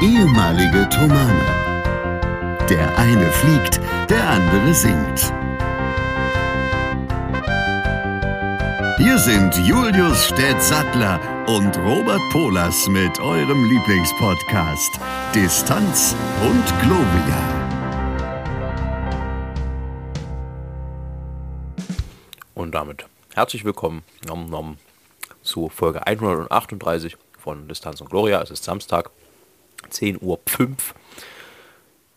ehemalige Tomane. Der eine fliegt, der andere singt. Hier sind Julius Städtsattler und Robert Polas mit eurem Lieblingspodcast Distanz und Globia. Und damit herzlich willkommen nom, nom, zu Folge 138 von Distanz und Gloria. Es ist Samstag, 10.05 Uhr.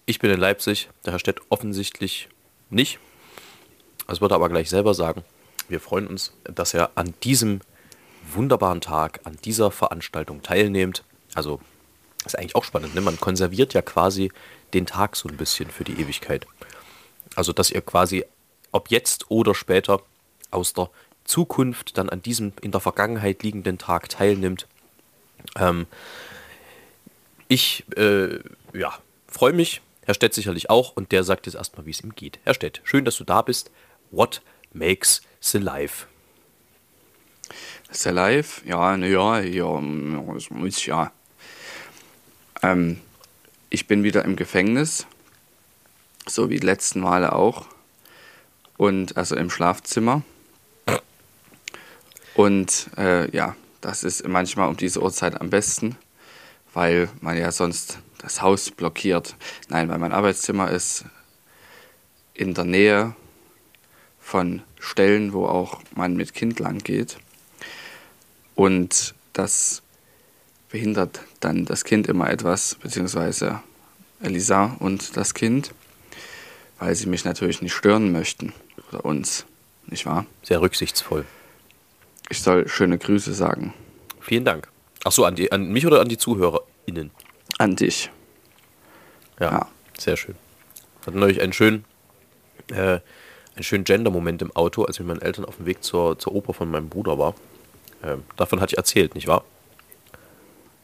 Ich bin in Leipzig, der Herr Stett offensichtlich nicht. Das wird er aber gleich selber sagen. Wir freuen uns, dass er an diesem wunderbaren Tag, an dieser Veranstaltung teilnimmt. Also ist eigentlich auch spannend. Ne? Man konserviert ja quasi den Tag so ein bisschen für die Ewigkeit. Also dass ihr quasi, ob jetzt oder später, aus der Zukunft dann an diesem in der Vergangenheit liegenden Tag teilnimmt. Ähm, ich äh, ja, freue mich, Herr Stett sicherlich auch, und der sagt jetzt erstmal, wie es ihm geht. Herr Stett, schön, dass du da bist. What makes the life? The life? Ja, naja, ja, das muss ja. Ähm, ich bin wieder im Gefängnis, so wie die letzten Male auch. Und also im Schlafzimmer. Und äh, ja, das ist manchmal um diese Uhrzeit am besten, weil man ja sonst das Haus blockiert. Nein, weil mein Arbeitszimmer ist in der Nähe von Stellen, wo auch man mit Kind lang geht. Und das behindert dann das Kind immer etwas, beziehungsweise Elisa und das Kind, weil sie mich natürlich nicht stören möchten. Oder uns, nicht wahr? Sehr rücksichtsvoll. Ich soll schöne Grüße sagen. Vielen Dank. Ach so, an, die, an mich oder an die ZuhörerInnen? An dich. Ja, Ja. sehr schön. Hatten neulich einen schönen, äh, einen schönen Gender-Moment im Auto, als ich mit meinen Eltern auf dem Weg zur, zur Oper von meinem Bruder war. Ähm, davon hatte ich erzählt, nicht wahr?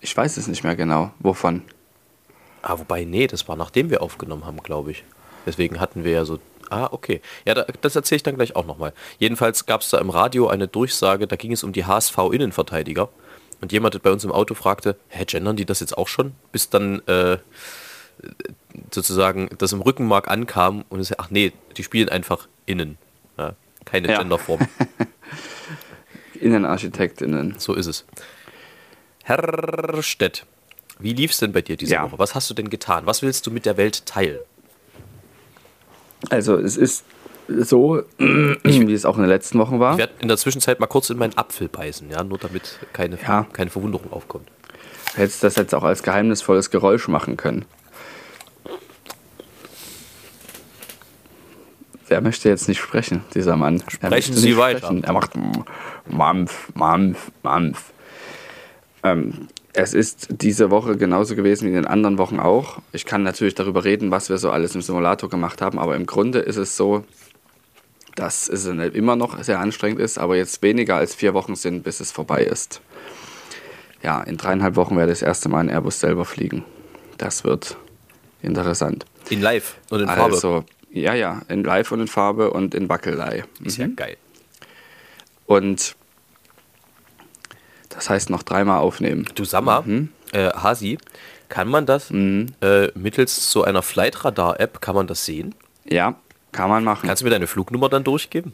Ich weiß es nicht mehr genau. Wovon? Ah, wobei, nee, das war nachdem wir aufgenommen haben, glaube ich. Deswegen hatten wir ja so. Ah, okay. Ja, da, das erzähle ich dann gleich auch nochmal. Jedenfalls gab es da im Radio eine Durchsage, da ging es um die HSV-Innenverteidiger. Und jemand bei uns im Auto fragte, hä, gendern die das jetzt auch schon? Bis dann äh, sozusagen das im Rückenmark ankam und es, ach nee, die spielen einfach innen. Ja, keine Ja. Genderform. Innenarchitektinnen. So ist es. Herr Stett, wie lief es denn bei dir diese Ja. Woche? Was hast du denn getan? Was willst du mit der Welt teilen? Also es ist so, wie es auch in den letzten Wochen war. Ich werde in der Zwischenzeit mal kurz in meinen Apfel beißen, ja, nur damit keine, Ja. keine Verwunderung aufkommt. Du hättest das jetzt auch als geheimnisvolles Geräusch machen können. Wer möchte jetzt nicht sprechen, dieser Mann? Er Sprechen Sie weiter. sprechen. Er macht Mampf, Mampf, Mampf. Ähm, es ist diese Woche genauso gewesen wie in den anderen Wochen auch. Ich kann natürlich darüber reden, was wir so alles im Simulator gemacht haben, aber im Grunde ist es so, dass es immer noch sehr anstrengend ist, aber jetzt weniger als vier Wochen sind, bis es vorbei ist. Ja, in dreieinhalb Wochen werde ich das erste Mal in Airbus selber fliegen. Das wird interessant. In live und in Farbe. Also, ja, ja, in Live und in Farbe und in Wackelei. ist ja geil. Und das heißt noch dreimal aufnehmen. Du sag mal, Mhm. äh, Hasi, kann man das äh, mittels so einer Flightradar-App, kann man das sehen? Ja, kann man machen. Kannst du mir deine Flugnummer dann durchgeben?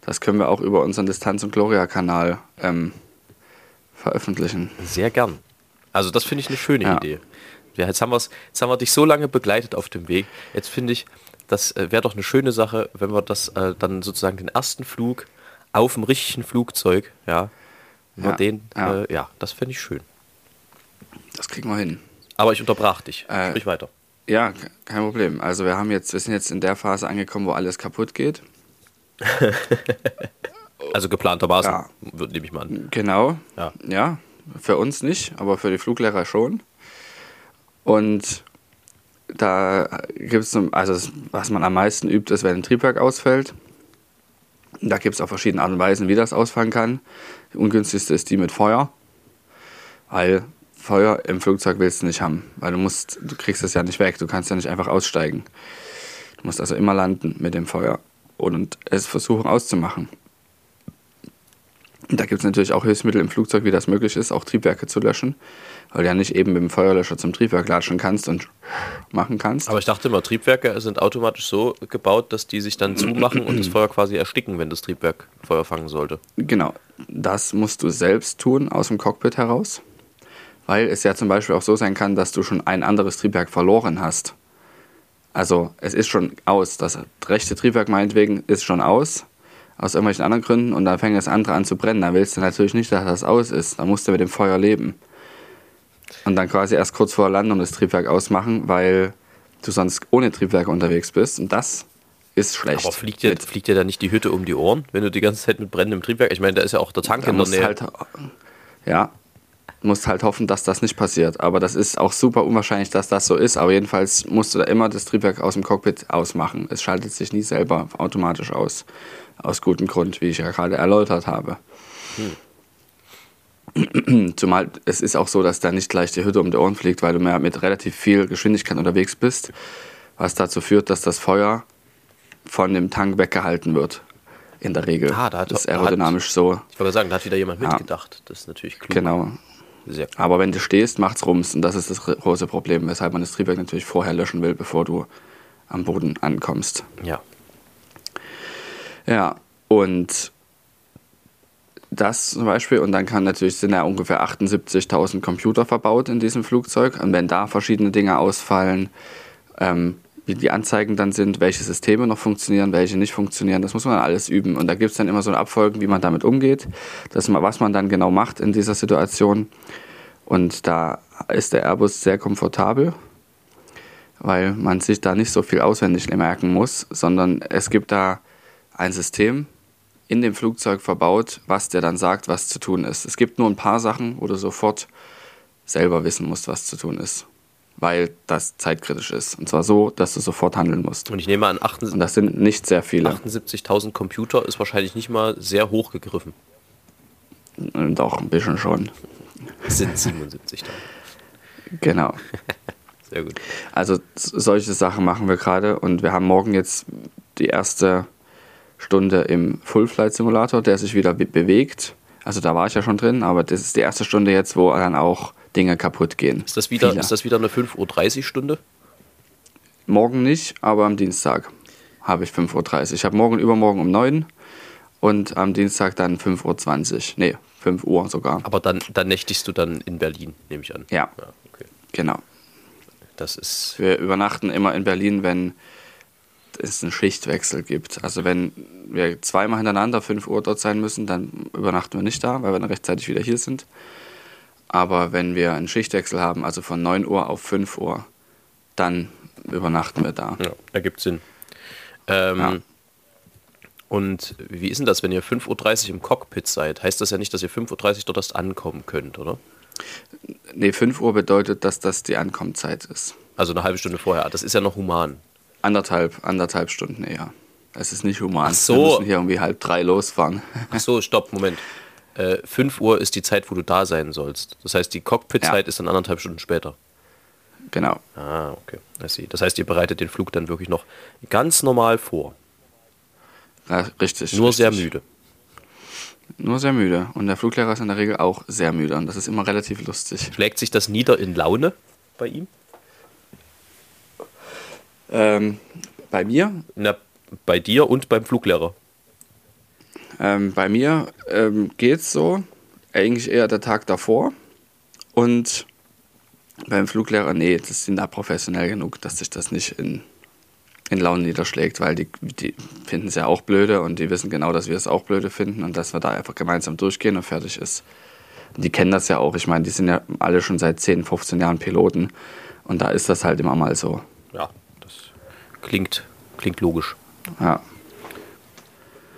Das können wir auch über unseren Distanz- und Gloria-Kanal ähm, veröffentlichen. Sehr gern. Also das finde ich eine schöne Ja. Idee. Ja, jetzt, haben wir's, jetzt haben wir dich so lange begleitet auf dem Weg. Jetzt finde ich, das äh, wäre doch eine schöne Sache, wenn wir das äh, dann sozusagen den ersten Flug auf dem richtigen Flugzeug, ja, Ja, den, ja. ja, äh, ja das fände ich schön. Das kriegen wir hin. Aber ich unterbrach dich. Äh, Sprich weiter. Ja, ke- kein Problem. Also wir haben jetzt, wir sind jetzt in der Phase angekommen, wo alles kaputt geht. Also geplantermaßen, ja. nehme ich mal an. Genau. Ja. ja, für uns nicht, aber für die Fluglehrer schon. Und da gibt es, also das, was man am meisten übt, ist, wenn ein Triebwerk ausfällt. Da gibt es auch verschiedene Arten und Weisen, wie das ausfallen kann. Die ungünstigste ist die mit Feuer, weil Feuer im Flugzeug willst du nicht haben, weil du musst, du kriegst es ja nicht weg, du kannst ja nicht einfach aussteigen. Du musst also immer landen mit dem Feuer und es versuchen auszumachen. Da gibt es natürlich auch Hilfsmittel im Flugzeug, wie das möglich ist, auch Triebwerke zu löschen, weil du ja nicht eben mit dem Feuerlöscher zum Triebwerk latschen kannst und machen kannst. Aber ich dachte immer, Triebwerke sind automatisch so gebaut, dass die sich dann zumachen und das Feuer quasi ersticken, wenn das Triebwerk Feuer fangen sollte. Genau, das musst du selbst tun aus dem Cockpit heraus, weil es ja zum Beispiel auch so sein kann, dass du schon ein anderes Triebwerk verloren hast. Also es ist schon aus, das rechte Triebwerk meinetwegen ist schon aus, aus irgendwelchen anderen Gründen und dann fängt das andere an zu brennen. Da willst du natürlich nicht, dass das aus ist. Da musst du mit dem Feuer leben. Und dann quasi erst kurz vor Landung das Triebwerk ausmachen, weil du sonst ohne Triebwerk unterwegs bist. Und das ist schlecht. Aber fliegt dir, fliegt dir da nicht die Hütte um die Ohren, wenn du die ganze Zeit mit brennendem Triebwerk? Ich meine, da ist ja auch der Tank da in der Nähe. halt, ja, musst halt hoffen, dass das nicht passiert. Aber das ist auch super unwahrscheinlich, dass das so ist. Aber jedenfalls musst du da immer das Triebwerk aus dem Cockpit ausmachen. Es schaltet sich nie selber automatisch aus. Aus gutem Grund, wie ich ja gerade erläutert habe. Zumal es ist auch so, dass da nicht gleich die Hütte um die Ohren fliegt, weil du mehr mit relativ viel Geschwindigkeit unterwegs bist, was dazu führt, dass das Feuer von dem Tank weggehalten wird. In der Regel. Ah, da hat- das ist da hat- aerodynamisch so. Ich wollte sagen, da hat wieder jemand Ja. mitgedacht. Das ist natürlich klug. Genau. Sehr. Aber wenn du stehst, macht's Rums. Und das ist das große Problem, weshalb man das Triebwerk natürlich vorher löschen will, bevor du am Boden ankommst. Ja. Ja, und das zum Beispiel, und dann kann natürlich, sind ja ungefähr 78.000 Computer verbaut in diesem Flugzeug. Und wenn da verschiedene Dinge ausfallen, ähm, wie die Anzeigen dann sind, welche Systeme noch funktionieren, welche nicht funktionieren, das muss man dann alles üben. Und da gibt es dann immer so Abfolgen, wie man damit umgeht, dass man, was man dann genau macht in dieser Situation. Und da ist der Airbus sehr komfortabel, weil man sich da nicht so viel auswendig merken muss, sondern es gibt da ein System in dem Flugzeug verbaut, was dir dann sagt, was zu tun ist. Es gibt nur ein paar Sachen, wo du sofort selber wissen musst, was zu tun ist, weil das zeitkritisch ist. Und zwar so, dass du sofort handeln musst. Und ich nehme an, Und 78 das sind nicht sehr viele. 78.000 Computer ist wahrscheinlich nicht mal sehr hoch gegriffen. Doch, ein bisschen schon. Es sind 77.000. Genau. Sehr gut. Also solche Sachen machen wir gerade und wir haben morgen jetzt die erste Stunde im Full Flight Simulator, der sich wieder be bewegt. Also da war ich ja schon drin, aber das ist die erste Stunde jetzt, wo dann auch Dinge kaputt gehen. Ist das wieder, Viele. ist das wieder eine 5.30 Uhr Stunde? Morgen nicht, aber am Dienstag habe ich 5.30 Uhr. Ich habe morgen übermorgen um 9 und am Dienstag dann 5.20 Uhr. Nee, 5 Uhr sogar. Aber dann, dann nächtigst du dann in Berlin, nehme ich an. Ja. ja okay. Genau. Das ist. Wir übernachten immer in Berlin, wenn es einen Schichtwechsel gibt. Also wenn wir zweimal hintereinander 5 Uhr dort sein müssen, dann übernachten wir nicht da, weil wir dann rechtzeitig wieder hier sind. Aber wenn wir einen Schichtwechsel haben, also von 9 Uhr auf 5 Uhr, dann übernachten wir da. Ja, ergibt Sinn. Ähm, Ja. Und wie ist denn das, wenn ihr 5.30 Uhr im Cockpit seid? Heißt das ja nicht, dass ihr 5.30 Uhr dort erst ankommen könnt, oder? Nee, 5 Uhr bedeutet, dass das die Ankommenzeit ist. Also eine halbe Stunde vorher. Das ist ja noch human. Anderthalb, anderthalb Stunden eher. Es ist nicht human. Ach so. Wir müssen hier irgendwie halb drei losfahren. Ach so, stopp, Moment. Äh, 5 Uhr ist die Zeit, wo du da sein sollst. Das heißt, die Cockpit-Zeit Ja. ist dann anderthalb Stunden später. genau. Ah, okay. I see. Das heißt, ihr bereitet den Flug dann wirklich noch ganz normal vor. Ja, richtig. Nur sehr richtig. müde. Nur sehr müde. Und der Fluglehrer ist in der Regel auch sehr müde. Und das ist immer relativ lustig. Schlägt sich das nieder in Laune bei ihm? Ähm, bei mir, Na, bei dir und beim Fluglehrer. Ähm, bei mir ähm, geht's so. Eigentlich eher der Tag davor. Und beim Fluglehrer, nee, das sind da professionell genug, dass sich das nicht in, in Laune niederschlägt, weil die, die finden es ja auch blöde und die wissen genau, dass wir es auch blöde finden und dass wir da einfach gemeinsam durchgehen und fertig ist. Und die kennen das ja auch. Ich meine, die sind ja alle schon seit 10, 15 Jahren Piloten. Und da ist das halt immer mal so. Ja, das klingt, klingt logisch. Ja.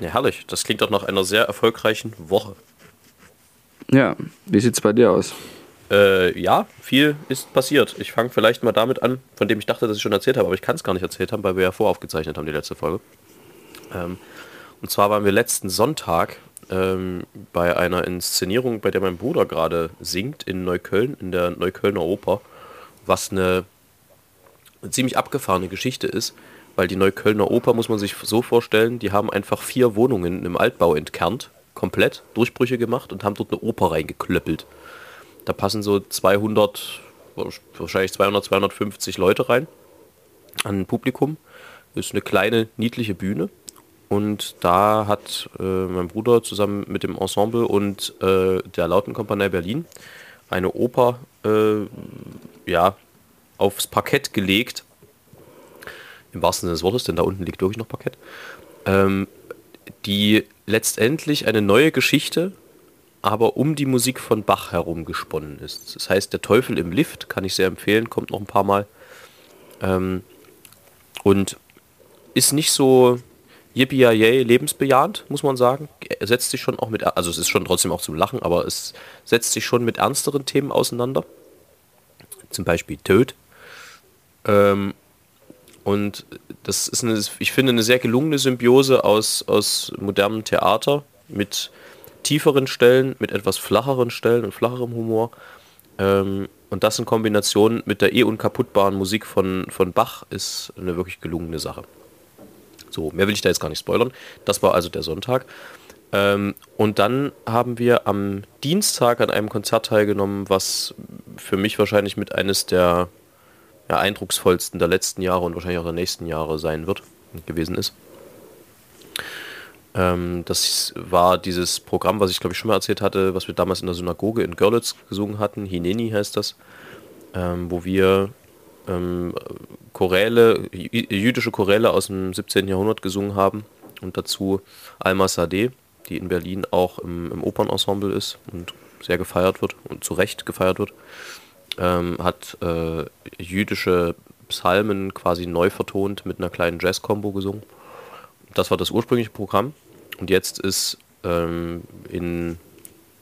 Ja, herrlich. Das klingt doch nach einer sehr erfolgreichen Woche. Ja, wie sieht's bei dir aus? Äh, ja, viel ist passiert. Ich fange vielleicht mal damit an, von dem ich dachte, dass ich schon erzählt habe, aber ich kann es gar nicht erzählt haben, weil wir ja voraufgezeichnet haben, die letzte Folge. Ähm, und zwar waren wir letzten Sonntag ähm, bei einer Inszenierung, bei der mein Bruder gerade singt in Neukölln, in der Neuköllner Oper, was eine ziemlich abgefahrene Geschichte ist, weil die Neuköllner Oper, muss man sich so vorstellen, die haben einfach vier Wohnungen im Altbau entkernt, komplett, Durchbrüche gemacht und haben dort eine Oper reingeklöppelt. Da passen so 200, wahrscheinlich 200, 250 Leute rein an Publikum. Das ist eine kleine, niedliche Bühne. Und da hat äh, mein Bruder zusammen mit dem Ensemble und äh, der Lautenkompanie Berlin eine Oper äh, ja, aufs Parkett gelegt. Im wahrsten Sinne des Wortes, denn da unten liegt wirklich noch Parkett. Ähm, die letztendlich eine neue Geschichte, aber um die Musik von Bach herum gesponnen ist. Das heißt, der Teufel im Lift, kann ich sehr empfehlen, kommt noch ein paar Mal. Ähm, und ist nicht so yippie lebensbejahend, muss man sagen. Er setzt sich schon auch mit, also es ist schon trotzdem auch zum Lachen, aber es setzt sich schon mit ernsteren Themen auseinander. Zum Beispiel Tod. Ähm, und das ist eine, ich finde, eine sehr gelungene Symbiose aus, aus modernem Theater mit tieferen Stellen, mit etwas flacheren Stellen und flacherem Humor. Ähm, und das in Kombination mit der eh unkaputtbaren Musik von, von Bach ist eine wirklich gelungene Sache. So, mehr will ich da jetzt gar nicht spoilern. Das war also der Sonntag. Ähm, und dann haben wir am Dienstag an einem Konzert teilgenommen, was für mich wahrscheinlich mit eines der eindrucksvollsten der letzten Jahre und wahrscheinlich auch der nächsten Jahre sein wird gewesen ist. Ähm, das war dieses Programm, was ich glaube ich schon mal erzählt hatte, was wir damals in der Synagoge in Görlitz gesungen hatten. Hineni heißt das, ähm, wo wir ähm, Choräle, jüdische Choräle aus dem 17. Jahrhundert gesungen haben und dazu Alma Sadeh, die in Berlin auch im, im Opernensemble ist und sehr gefeiert wird und zu Recht gefeiert wird, ähm, hat äh, jüdische Psalmen quasi neu vertont mit einer kleinen Jazz-Combo gesungen. Das war das ursprüngliche Programm und jetzt ist ähm, in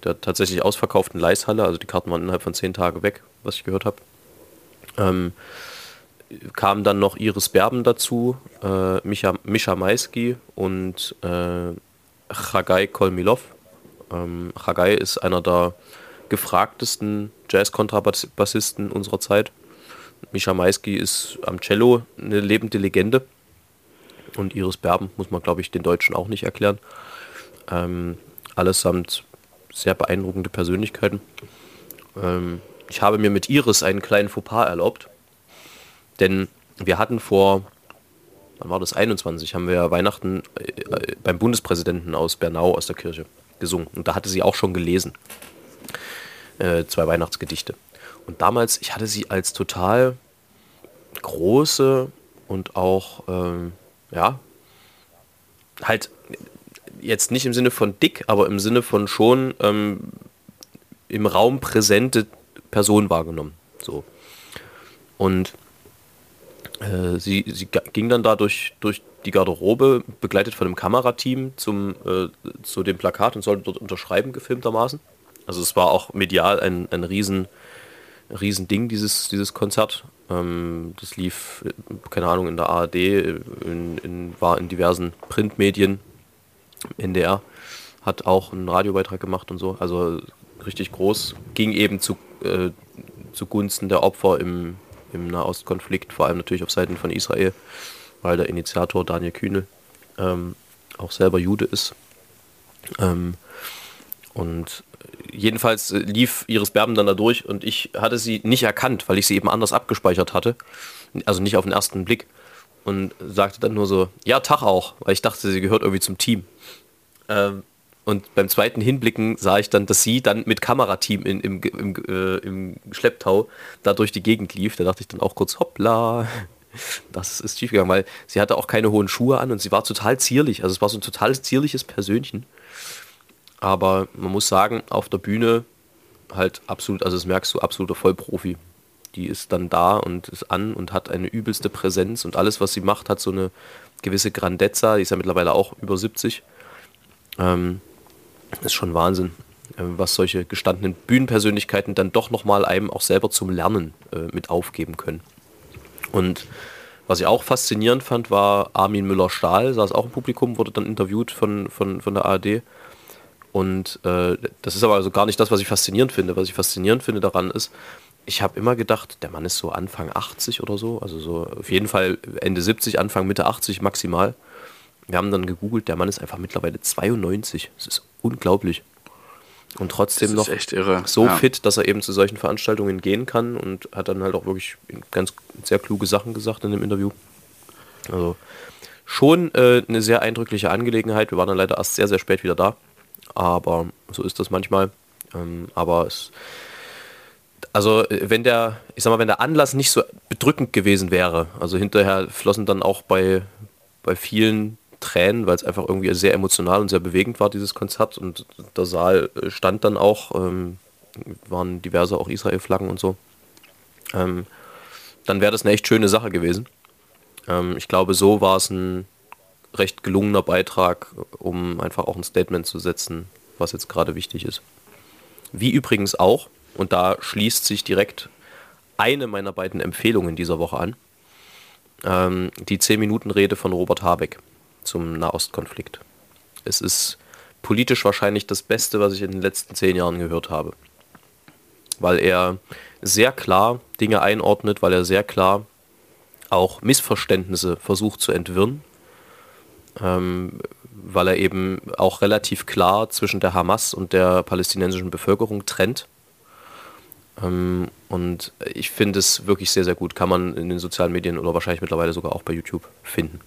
der tatsächlich ausverkauften Leishalle, also die Karten waren innerhalb von zehn Tagen weg, was ich gehört habe, ähm, kamen dann noch Iris Berben dazu, äh, Micha, Mischa Maisky und äh, Chagai Kolmilov. Ähm, Chagai ist einer der gefragtesten Jazz-Kontrabassisten unserer Zeit. Mischa Maisky ist am Cello eine lebende Legende. Und Iris Berben muss man, glaube ich, den Deutschen auch nicht erklären. Ähm, allesamt sehr beeindruckende Persönlichkeiten. Ähm, ich habe mir mit Iris einen kleinen Fauxpas erlaubt. Denn wir hatten vor, wann war das, 21, haben wir Weihnachten äh, beim Bundespräsidenten aus Bernau aus der Kirche gesungen. Und da hatte sie auch schon gelesen. Äh, zwei Weihnachtsgedichte. Und damals, ich hatte sie als total große und auch, ähm, ja, halt jetzt nicht im Sinne von dick, aber im Sinne von schon ähm, im Raum präsente Person wahrgenommen. So. Und äh, sie, sie ging dann da durch, durch die Garderobe, begleitet von einem Kamerateam zum, äh, zu dem Plakat und sollte dort unterschreiben, gefilmtermaßen. Also es war auch medial ein, ein riesen, riesen Ding, dieses, dieses Konzert. Ähm, das lief, keine Ahnung, in der ARD, in, in, war in diversen Printmedien. NDR hat auch einen Radiobeitrag gemacht und so. Also richtig groß. Ging eben zu, äh, zugunsten der Opfer im, im Nahostkonflikt, vor allem natürlich auf Seiten von Israel, weil der Initiator Daniel Kühne ähm, auch selber Jude ist. Ähm, und jedenfalls lief Iris Berben dann da durch und ich hatte sie nicht erkannt, weil ich sie eben anders abgespeichert hatte. Also nicht auf den ersten Blick. Und sagte dann nur so, ja, Tag auch, weil ich dachte, sie gehört irgendwie zum Team. Ähm, und beim zweiten Hinblicken sah ich dann, dass sie dann mit Kamerateam in, im, im, äh, im Schlepptau da durch die Gegend lief. Da dachte ich dann auch kurz, hoppla, das ist schief gegangen, weil sie hatte auch keine hohen Schuhe an und sie war total zierlich. Also es war so ein total zierliches Persönchen. Aber man muss sagen, auf der Bühne halt absolut, also das merkst du, absoluter Vollprofi. Die ist dann da und ist an und hat eine übelste Präsenz und alles, was sie macht, hat so eine gewisse Grandezza. Die ist ja mittlerweile auch über 70. Ähm, ist schon Wahnsinn, äh, was solche gestandenen Bühnenpersönlichkeiten dann doch nochmal einem auch selber zum Lernen äh, mit aufgeben können. Und was ich auch faszinierend fand, war Armin Müller-Stahl, saß auch im Publikum, wurde dann interviewt von, von, von der ARD. Und äh, das ist aber also gar nicht das, was ich faszinierend finde. Was ich faszinierend finde daran ist, ich habe immer gedacht, der Mann ist so Anfang 80 oder so, also so auf jeden Fall Ende 70, Anfang Mitte 80 maximal. Wir haben dann gegoogelt, der Mann ist einfach mittlerweile 92. Das ist unglaublich. Und trotzdem noch so ja. fit, dass er eben zu solchen Veranstaltungen gehen kann und hat dann halt auch wirklich ganz sehr kluge Sachen gesagt in dem Interview. Also schon äh, eine sehr eindrückliche Angelegenheit. Wir waren dann leider erst sehr, sehr spät wieder da. Aber so ist das manchmal. Ähm, aber es, also wenn der, ich sag mal, wenn der Anlass nicht so bedrückend gewesen wäre, also hinterher flossen dann auch bei, bei vielen Tränen, weil es einfach irgendwie sehr emotional und sehr bewegend war, dieses Konzert. Und der Saal stand dann auch, ähm, waren diverse auch Israel-Flaggen und so. Ähm, dann wäre das eine echt schöne Sache gewesen. Ähm, ich glaube, so war es ein recht gelungener Beitrag, um einfach auch ein Statement zu setzen, was jetzt gerade wichtig ist. Wie übrigens auch, und da schließt sich direkt eine meiner beiden Empfehlungen dieser Woche an, ähm, die 10-Minuten-Rede von Robert Habeck zum Nahostkonflikt. Es ist politisch wahrscheinlich das Beste, was ich in den letzten zehn Jahren gehört habe. Weil er sehr klar Dinge einordnet, weil er sehr klar auch Missverständnisse versucht zu entwirren, ähm, weil er eben auch relativ klar zwischen der Hamas und der palästinensischen Bevölkerung trennt. Ähm, und ich finde es wirklich sehr, sehr gut. Kann man in den sozialen Medien oder wahrscheinlich mittlerweile sogar auch bei YouTube finden.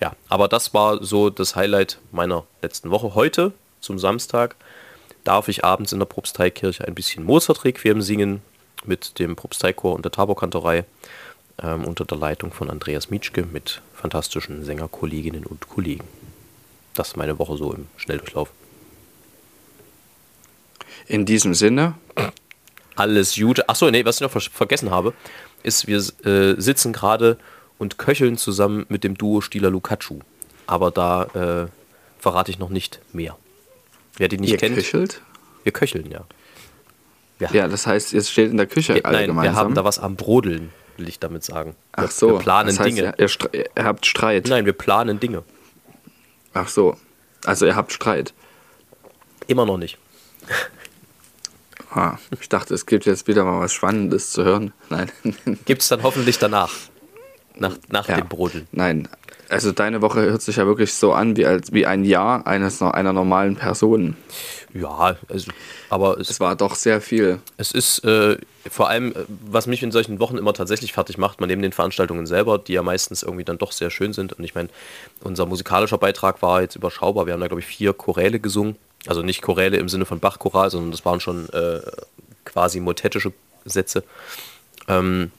Ja, aber das war so das Highlight meiner letzten Woche. Heute, zum Samstag, darf ich abends in der Propsteikirche ein bisschen Mozart-Requiem singen mit dem Propsteichor und der Taborkantorei ähm, unter der Leitung von Andreas Mietschke mit fantastischen Sängerkolleginnen und Kollegen. Das ist meine Woche so im Schnelldurchlauf. In diesem Sinne. Alles Gute. Achso, nee, was ich noch ver vergessen habe, ist, wir äh, sitzen gerade und köcheln zusammen mit dem Duo Stieler Lukacu. Aber da äh, verrate ich noch nicht mehr. Wer die nicht Ihr kennt. köchelt? Wir köcheln, ja. Wir Ja, das heißt, ihr steht in der Küche Ja, alle nein, gemeinsam. wir haben da was am Brodeln, will ich damit sagen. Ach wir, so. Wir planen das heißt, Dinge. Ihr, ihr habt Streit. Nein, wir planen Dinge. Ach so. Also ihr habt Streit. Immer noch nicht. Ah, ich dachte, es gibt jetzt wieder mal was Spannendes zu hören. Nein. Gibt es dann hoffentlich danach. Nach, nach Ja. dem Brodeln. Nein. Also deine Woche hört sich ja wirklich so an wie, als, wie ein Jahr eines, einer normalen Person. Ja, also, aber es, Es war doch sehr viel. es ist äh, vor allem, äh, was mich in solchen Wochen immer tatsächlich fertig macht, man neben den Veranstaltungen selber, die ja meistens irgendwie dann doch sehr schön sind. Und ich meine, unser musikalischer Beitrag war jetzt überschaubar. Wir haben da, glaube ich, vier Choräle gesungen. Also nicht Choräle im Sinne von Bachchoral, sondern das waren schon äh, quasi motettische Sätze. Ähm,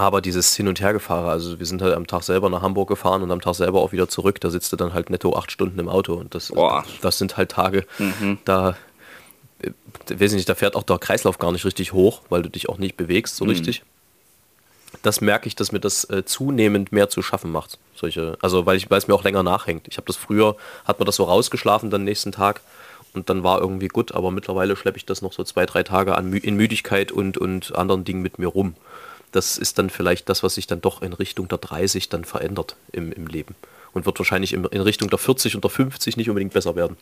aber dieses Hin- und Hergefahre, also wir sind halt am Tag selber nach Hamburg gefahren und am Tag selber auch wieder zurück, da sitzt du dann halt netto acht Stunden im Auto und das, Boah. das sind halt Tage, da, äh, weiß ich nicht, da fährt auch der Kreislauf gar nicht richtig hoch, weil du dich auch nicht bewegst so richtig. Das merke ich, dass mir das äh, zunehmend mehr zu schaffen macht. Solche, also weil ich, weil es mir auch länger nachhängt. Ich habe das früher, hat man das so rausgeschlafen dann nächsten Tag und dann war irgendwie gut, aber mittlerweile schleppe ich das noch so zwei, drei Tage an, in Müdigkeit und, und anderen Dingen mit mir rum. Das ist dann vielleicht das, was sich dann doch in Richtung der 30 dann verändert im, im Leben. Und wird wahrscheinlich in, in Richtung der 40 und der 50 nicht unbedingt besser werden.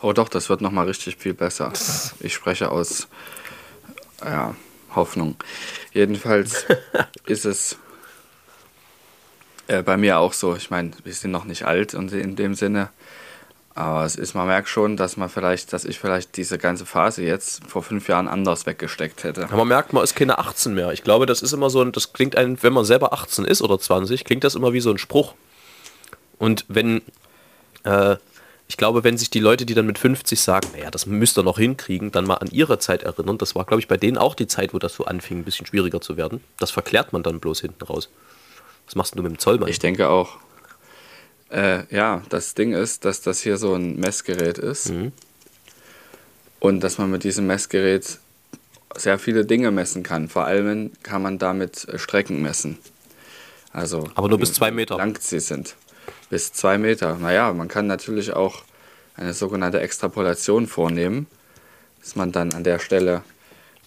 Oh doch, das wird nochmal richtig viel besser. Ich spreche aus ja, Hoffnung. Jedenfalls ist es äh, bei mir auch so. Ich meine, wir sind noch nicht alt und in dem Sinne. Aber es ist, man merkt schon, dass man vielleicht, dass ich vielleicht diese ganze Phase jetzt vor fünf Jahren anders weggesteckt hätte. Aber man merkt, man ist keine 18 mehr. Ich glaube, das ist immer so ein, das klingt ein, wenn man selber 18 ist oder 20, klingt das immer wie so ein Spruch. Und wenn, äh, ich glaube, wenn sich die Leute, die dann mit 50 sagen, naja, das müsst ihr noch hinkriegen, dann mal an ihre Zeit erinnern. Das war, glaube ich, bei denen auch die Zeit, wo das so anfing, ein bisschen schwieriger zu werden. Das verklärt man dann bloß hinten raus. Was machst du mit dem Zollmann? Ich denke auch. Äh, ja, das Ding ist, dass das hier so ein Messgerät ist. Und dass man mit diesem Messgerät sehr viele Dinge messen kann. Vor allem kann man damit äh, Strecken messen. Also Aber nur bis zwei Meter. lang sie sind. Bis zwei Meter. Naja, man kann natürlich auch eine sogenannte Extrapolation vornehmen, dass man dann an der Stelle,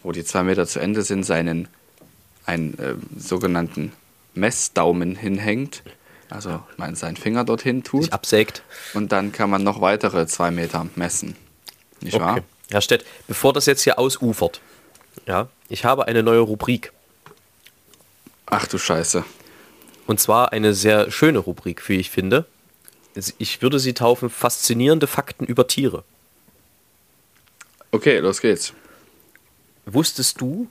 wo die zwei Meter zu Ende sind, seinen einen äh, sogenannten Messdaumen hinhängt. Also man seinen Finger dorthin tut sich absägt. und dann kann man noch weitere zwei Meter messen. Nicht wahr? Okay. Herr Stett, bevor das jetzt hier ausufert, ja, ich habe eine neue Rubrik. Ach du Scheiße. Und zwar eine sehr schöne Rubrik, wie ich finde. ich würde sie taufen faszinierende Fakten über Tiere. Okay, los geht's. Wusstest du,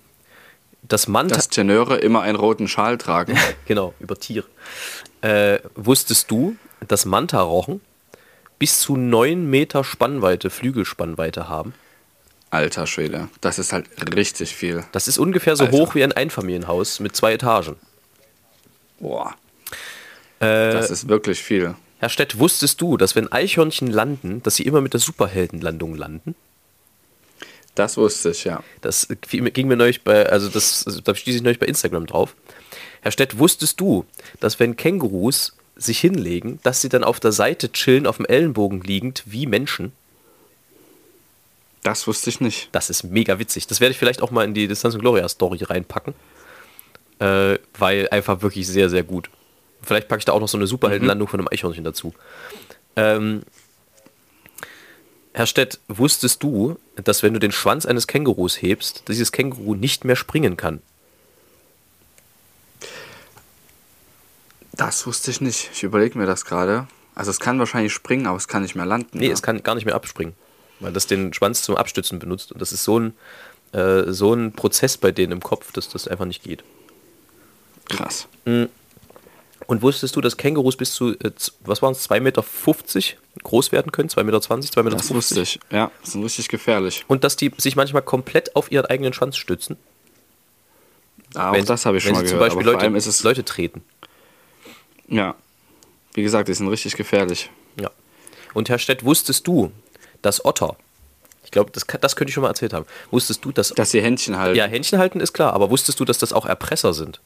dass Manta... Dass Tenöre immer einen roten Schal tragen. genau, über Tiere. Äh, wusstest du, dass Mantarochen bis zu 9 Meter Spannweite, Flügelspannweite haben? Alter Schwede, das ist halt richtig viel. Das ist ungefähr so Alter. hoch wie ein Einfamilienhaus mit zwei Etagen. Boah, Äh, das ist wirklich viel. Herr Stett, wusstest du, dass wenn Eichhörnchen landen, dass sie immer mit der Superheldenlandung landen? Das wusste ich, ja. Das ging mir neulich bei, also das, also da stieß ich neulich bei Instagram drauf. Herr Stett, wusstest du, dass wenn Kängurus sich hinlegen, dass sie dann auf der Seite chillen, auf dem Ellenbogen liegend, wie Menschen? Das wusste ich nicht. Das ist mega witzig. Das werde ich vielleicht auch mal in die Distanz und Gloria Story reinpacken. Äh, weil einfach wirklich sehr, sehr gut. Vielleicht packe ich da auch noch so eine Superheldenlandung von einem Eichhörnchen dazu. Ähm, Herr Stett, wusstest du, dass wenn du den Schwanz eines Kängurus hebst, dieses Känguru nicht mehr springen kann? Das wusste ich nicht. Ich überlege mir das gerade. Also es kann wahrscheinlich springen, aber es kann nicht mehr landen. Nee, ne? es kann gar nicht mehr abspringen, weil das den Schwanz zum Abstützen benutzt. Und das ist so ein, äh, so ein Prozess bei denen im Kopf, dass das einfach nicht geht. Krass. Und wusstest du, dass Kängurus bis zu, äh, was waren es, 2,50 Meter groß werden können? 2,20 Meter, 2,50 Meter? Das wusste ich. Ja, das ist richtig gefährlich. Und dass die sich manchmal komplett auf ihren eigenen Schwanz stützen. Ah, auch wenn, das habe ich wenn schon mal zum gehört. Beispiel aber vor Leute, Leute treten. ja, wie gesagt, die sind richtig gefährlich. Ja. Und Herr Stett, wusstest du, dass Otter, ich glaube, das, das könnte ich schon mal erzählt haben, wusstest du, dass, Dass sie Händchen halten. ja, Händchen halten ist klar, aber wusstest du, dass das auch Erpresser sind?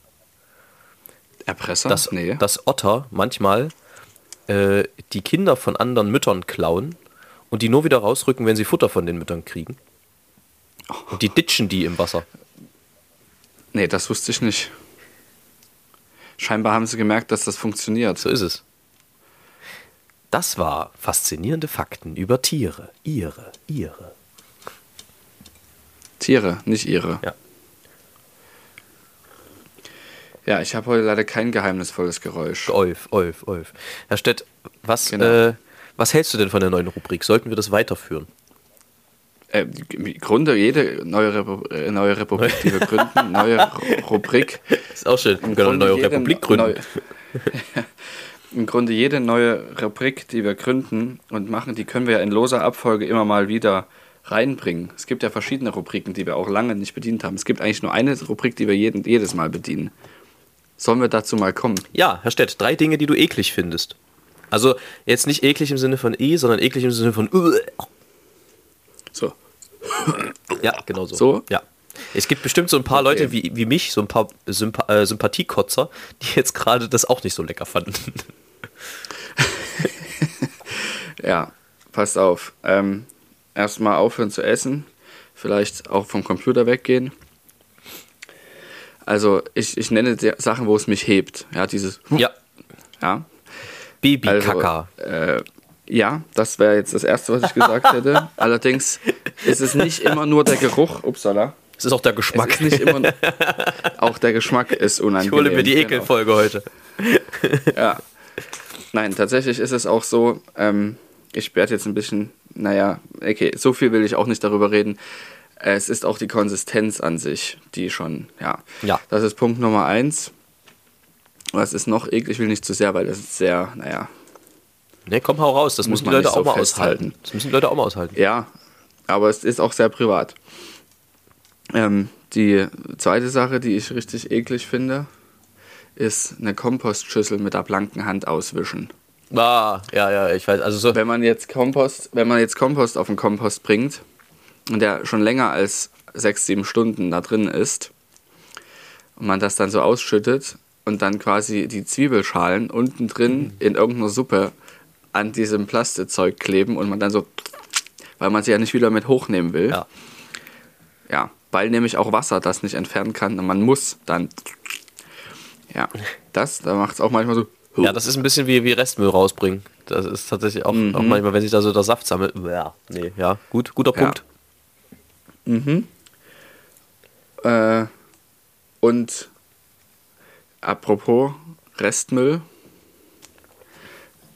Erpresser? dass, nee. dass Otter manchmal äh, die Kinder von anderen Müttern klauen und die nur wieder rausrücken, wenn sie Futter von den Müttern kriegen. Und die ditchen die im Wasser. nee, das wusste ich nicht. Scheinbar haben sie gemerkt, dass das funktioniert. So ist es. Das war faszinierende Fakten über Tiere. Ihre, ihre. Tiere, nicht ihre. Ja. Ja, ich habe heute leider kein geheimnisvolles Geräusch. Olf, Olf, Olf. Herr Stett, was, Genau. äh, was hältst du denn von der neuen Rubrik? Sollten wir das weiterführen? Äh, Im Grunde jede neue, Repu äh, neue Republik, die wir gründen, neue Ru- Rubrik. Ist auch schön. Wir können eine neue Republik gründen. neue- Im Grunde jede neue Rubrik, die wir gründen und machen, die können wir ja in loser Abfolge immer mal wieder reinbringen. Es gibt ja verschiedene Rubriken, die wir auch lange nicht bedient haben. Es gibt eigentlich nur eine Rubrik, die wir jeden, jedes Mal bedienen. Sollen wir dazu mal kommen? Ja, Herr Stett, drei Dinge, die du eklig findest. Also jetzt nicht eklig im Sinne von E, sondern eklig im Sinne von So. Ja, genau so. So? Ja. Es gibt bestimmt so ein paar Okay. Leute wie, wie mich, so ein paar Sympa äh, Sympathiekotzer, die jetzt gerade das auch nicht so lecker fanden. Ja, passt auf. Ähm, Erstmal aufhören zu essen. Vielleicht auch vom Computer weggehen. Also, ich, ich nenne die Sachen, wo es mich hebt. Ja, dieses. ja. Ja. Babykaka. Also, äh, ja, das wäre jetzt das Erste, was ich gesagt hätte. Allerdings ist es nicht immer nur der Geruch. Upsala. Es ist auch der Es Geschmack. ist nicht immer. Auch der Geschmack ist unangenehm. ich hole mir die Genau. Ekelfolge heute. Ja. Nein, tatsächlich ist es auch so, ähm, ich werde jetzt ein bisschen, naja, okay, so viel will ich auch nicht darüber reden. Es ist auch die Konsistenz an sich, die schon, ja. Ja. Das ist Punkt Nummer eins. Was ist noch eklig? Ich will nicht zu sehr, weil das ist sehr, naja, Ne, komm, hau raus. Das Muss müssen die man Leute so auch mal festhalten. aushalten. Das müssen die Leute auch mal aushalten. Ja, aber es ist auch sehr privat. Ähm, die zweite Sache, die ich richtig eklig finde, ist eine Kompostschüssel mit der blanken Hand auswischen. Ah, ja, ja, ich weiß. Also so. Wenn man jetzt Kompost, wenn man jetzt Kompost auf den Kompost bringt der schon länger als sechs, sieben Stunden da drin ist und man das dann so ausschüttet und dann quasi die Zwiebelschalen unten drin in irgendeiner Suppe an diesem Plastikzeug kleben und man dann so, weil man sie ja nicht wieder mit hochnehmen will. Ja. Ja, weil nämlich auch Wasser das nicht entfernen kann und man muss dann. Ja, das, da macht es auch manchmal so. ja, das ist ein bisschen wie, wie Restmüll rausbringen. Das ist tatsächlich auch, Mhm. auch manchmal, wenn sich da so der Saft sammelt. Ja, nee, ja, gut, guter Ja. Punkt. Äh, und apropos Restmüll.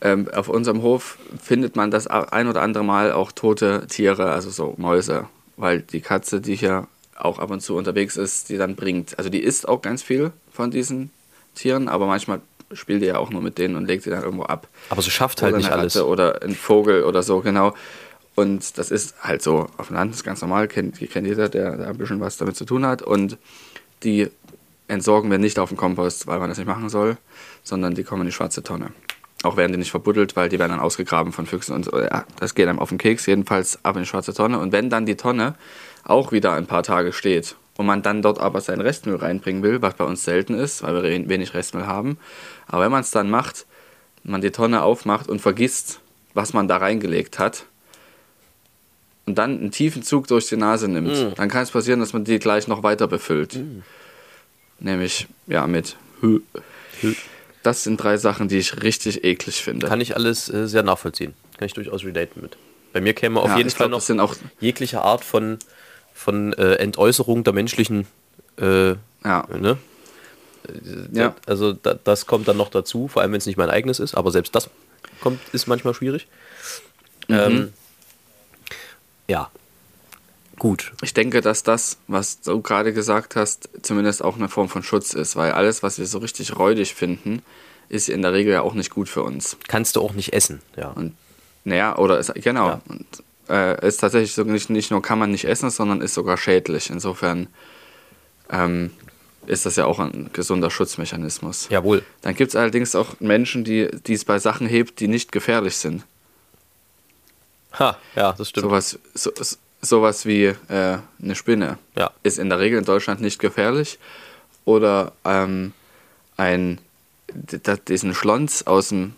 ähm, auf unserem Hof findet man das ein oder andere Mal auch tote Tiere, also so Mäuse, weil die Katze, die hier auch ab und zu unterwegs ist, die dann bringt. Also die isst auch ganz viel von diesen Tieren, aber manchmal spielt die ja auch nur mit denen und legt sie dann irgendwo ab. Aber sie schafft halt nicht alles. Oder ein Vogel oder so, genau. Und das ist halt so auf dem Land, das ist ganz normal, kennt, kennt jeder, der, der ein bisschen was damit zu tun hat. Und die entsorgen wir nicht auf dem Kompost, weil man das nicht machen soll, sondern die kommen in die schwarze Tonne. Auch werden die nicht verbuddelt, weil die werden dann ausgegraben von Füchsen und so. Ja, das geht einem auf den Keks, jedenfalls ab in die schwarze Tonne. Und wenn dann die Tonne auch wieder ein paar Tage steht und man dann dort aber seinen Restmüll reinbringen will, was bei uns selten ist, weil wir wenig Restmüll haben, aber wenn man es dann macht, man die Tonne aufmacht und vergisst, was man da reingelegt hat, und dann einen tiefen Zug durch die Nase nimmt, Mm. dann kann es passieren, dass man die gleich noch weiter befüllt. Nämlich, ja, mit. Das sind drei Sachen, die ich richtig eklig finde. Kann ich alles äh, sehr nachvollziehen. Kann ich durchaus relaten mit. Bei mir käme auf Ja, jeden Fall glaub, noch das sind auch- jegliche Art von, von äh, Entäußerung der menschlichen äh, ja. ne? Ja. Also da, das kommt dann noch dazu, vor allem wenn es nicht mein eigenes ist, aber selbst das kommt, ist manchmal schwierig. Mhm. Ähm, ja, gut. Ich denke, dass das, was du gerade gesagt hast, zumindest auch eine Form von Schutz ist, weil alles, was wir so richtig räudig finden, ist in der Regel ja auch nicht gut für uns. Kannst du auch nicht essen, ja. Und naja, oder ist, genau. Ja. Und äh, ist tatsächlich so nicht, nicht nur kann man nicht essen, sondern ist sogar schädlich. Insofern ähm, ist das ja auch ein gesunder Schutzmechanismus. Jawohl. Dann gibt es allerdings auch Menschen, die die es bei Sachen hebt, die nicht gefährlich sind. Ha, ja, das stimmt. Sowas, so, sowas wie äh, eine Spinne Ja. ist in der Regel in Deutschland nicht gefährlich. Oder ähm, ein, diesen Schlons aus dem,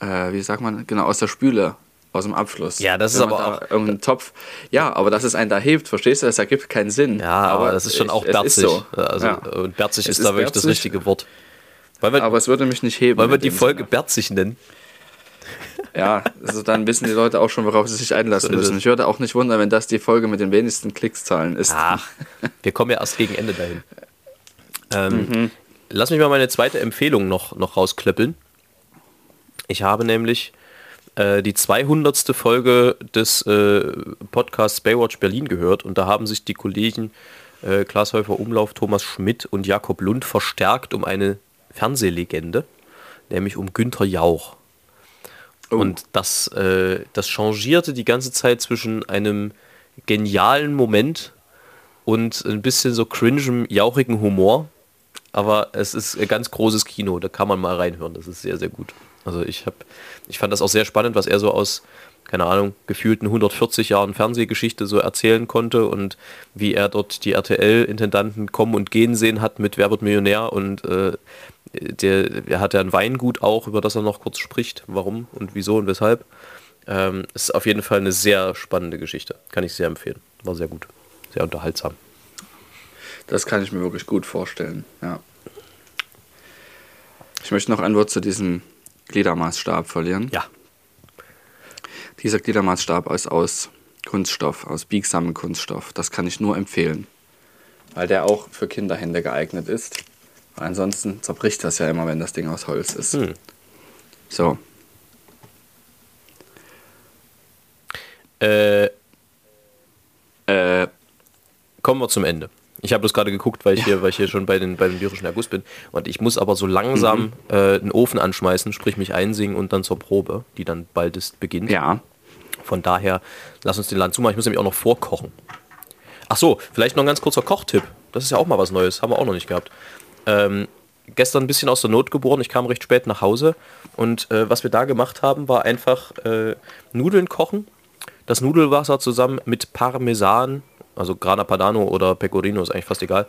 äh, wie sagt man, genau, aus der Spüle, aus dem Abfluss. Ja, das ist aber da auch- Irgendeinen Topf. Ja, aber dass es einen da hebt, verstehst du, das ergibt keinen Sinn. Ja, aber, das ist schon ich- auch berzig. so. Also, ja. Und berzig Es ist da wirklich das richtige Wort. Wir, Aber es würde mich nicht heben. wollen wir die Folge Sinne. berzig nennen? Ja, also dann wissen die Leute auch schon, worauf sie sich einlassen So müssen. Ich würde auch nicht wundern, wenn das die Folge mit den wenigsten Klickszahlen ist. Ach, wir kommen ja erst gegen Ende dahin. Ähm, Mhm. Lass mich mal meine zweite Empfehlung noch, noch rausklöppeln. Ich habe nämlich äh, die 200. Folge des äh, Podcasts Baywatch Berlin gehört und da haben sich die Kollegen äh, Klaas Häufer Umlauf, Thomas Schmidt und Jakob Lund verstärkt um eine Fernsehlegende, nämlich um Günther Jauch. Oh. Und das, äh, das changierte die ganze Zeit zwischen einem genialen Moment und ein bisschen so cringem, jauchigen Humor. Aber es ist ein ganz großes Kino, da kann man mal reinhören. Das ist sehr, sehr gut. Also ich habe, ich fand das auch sehr spannend, was er so aus, keine Ahnung, gefühlten 140 Jahren Fernsehgeschichte so erzählen konnte und wie er dort die RTL-Intendanten kommen und gehen sehen hat mit Wer wird Millionär und äh, der, er hat ja ein Weingut auch, über das er noch kurz spricht, warum und wieso und weshalb. Ähm, ist auf jeden Fall eine sehr spannende Geschichte. Kann ich sehr empfehlen. War sehr gut. Sehr unterhaltsam. Das kann ich mir wirklich gut vorstellen, ja. Ich möchte noch ein Wort zu diesem Gliedermaßstab verlieren. Ja. Dieser Gliedermaßstab ist aus Kunststoff, aus biegsamem Kunststoff. Das kann ich nur empfehlen, weil der auch für Kinderhände geeignet ist. Ansonsten zerbricht das ja immer, wenn das Ding aus Holz ist. Hm. So, Äh, äh, kommen wir zum Ende. Ich habe bloß gerade geguckt, weil ich, hier, weil ich hier schon bei den, bei den lyrischen Erguss bin. Und ich muss aber so langsam Mhm. äh, einen Ofen anschmeißen, sprich mich einsingen und dann zur Probe, die dann bald ist, beginnt. ja, Von daher, lass uns den Laden zumachen. Ich muss nämlich auch noch vorkochen. Ach so, vielleicht noch ein ganz kurzer Kochtipp. Das ist ja auch mal was Neues. Haben wir auch noch nicht gehabt. Ähm, gestern ein bisschen aus der Not geboren. Ich kam recht spät nach Hause. Und äh, was wir da gemacht haben, war einfach äh, Nudeln kochen. Das Nudelwasser zusammen mit Parmesan, also Grana Padano oder Pecorino, ist eigentlich fast egal.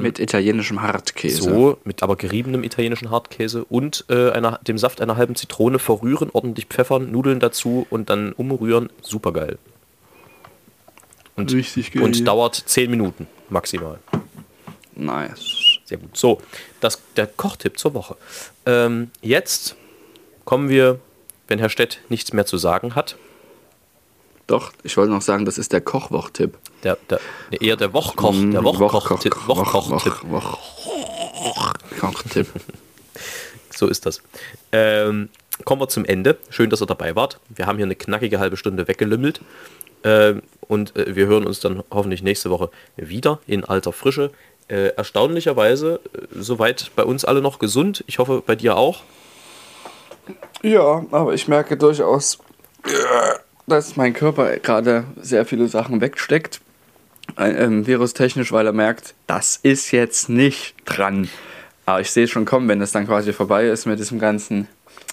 mit italienischem Hartkäse. So, mit aber geriebenem italienischen Hartkäse und äh, einer, dem Saft einer halben Zitrone verrühren, ordentlich pfeffern, Nudeln dazu und dann umrühren. Super geil. Und, Richtig geil. und dauert 10 Minuten maximal. Nice. Sehr gut. So, das, der Kochtipp zur Woche. Ähm, jetzt kommen wir, wenn Herr Stett nichts mehr zu sagen hat, Doch, ich wollte noch sagen, das ist der Kochwochtipp. der, der, eher der Wochkoch, der Wochkochtipp. Wochkochtipp. Woch, Woch, Kochtipp. So ist das. Ähm, kommen wir zum Ende. Schön, dass ihr dabei wart. Wir haben hier eine knackige halbe Stunde weggelümmelt. Äh, und äh, wir hören uns dann hoffentlich nächste Woche wieder in alter Frische. Äh, erstaunlicherweise, äh, soweit bei uns alle noch gesund. Ich hoffe, bei dir auch. Ja, aber ich merke durchaus, dass mein Körper gerade sehr viele Sachen wegsteckt. Ähm, virustechnisch, weil er merkt, das ist jetzt nicht dran. Aber ich sehe es schon kommen, wenn es dann quasi vorbei ist mit diesem ganzen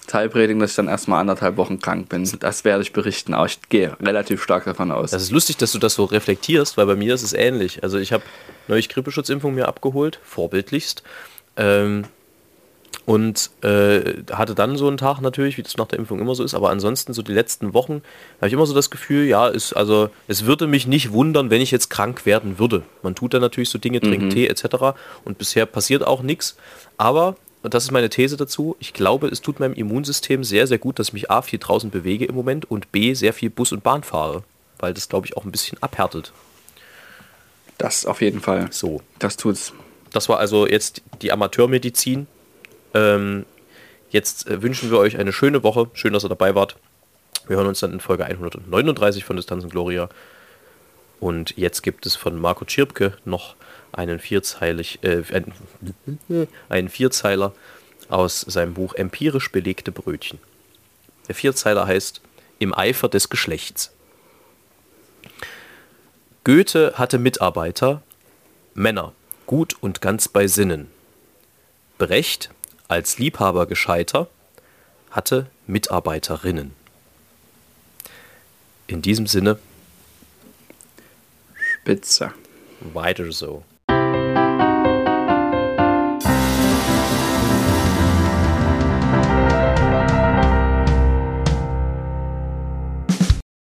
Teilpredigen, dass ich dann erstmal anderthalb Wochen krank bin. Das werde ich berichten, aber ich gehe relativ stark davon aus. Das ist lustig, dass du das so reflektierst, weil bei mir ist es ähnlich. Also ich habe neulich Grippeschutzimpfung mir abgeholt, vorbildlichst. Ähm, und äh, hatte dann so einen Tag natürlich, wie das nach der Impfung immer so ist, aber ansonsten so die letzten Wochen habe ich immer so das Gefühl, ja, ist, also es würde mich nicht wundern, wenn ich jetzt krank werden würde. Man tut dann natürlich so Dinge, trinkt Mhm. Tee etc. und bisher passiert auch nichts. Aber, und das ist meine These dazu, ich glaube, es tut meinem Immunsystem sehr, sehr gut, dass ich mich A, viel draußen bewege im Moment und B, sehr viel Bus und Bahn fahre. Weil das, glaube ich, auch ein bisschen abhärtet. Das auf jeden Fall. So. Das tut's. Das war also jetzt die Amateurmedizin. Ähm, jetzt äh, wünschen wir euch eine schöne Woche. Schön, dass ihr dabei wart. Wir hören uns dann in Folge 139 von Distanz und Gloria. Und jetzt gibt es von Marco Tschirpke noch einen, vierzeilig, äh, einen, Vierzeiler aus seinem Buch Empirisch belegte Brötchen. Der Vierzeiler heißt Im Eifer des Geschlechts. Goethe hatte Mitarbeiter, Männer, gut und ganz bei Sinnen. Brecht, als Liebhaber gescheiter, hatte Mitarbeiterinnen. In diesem Sinne, Spitze. weiter so.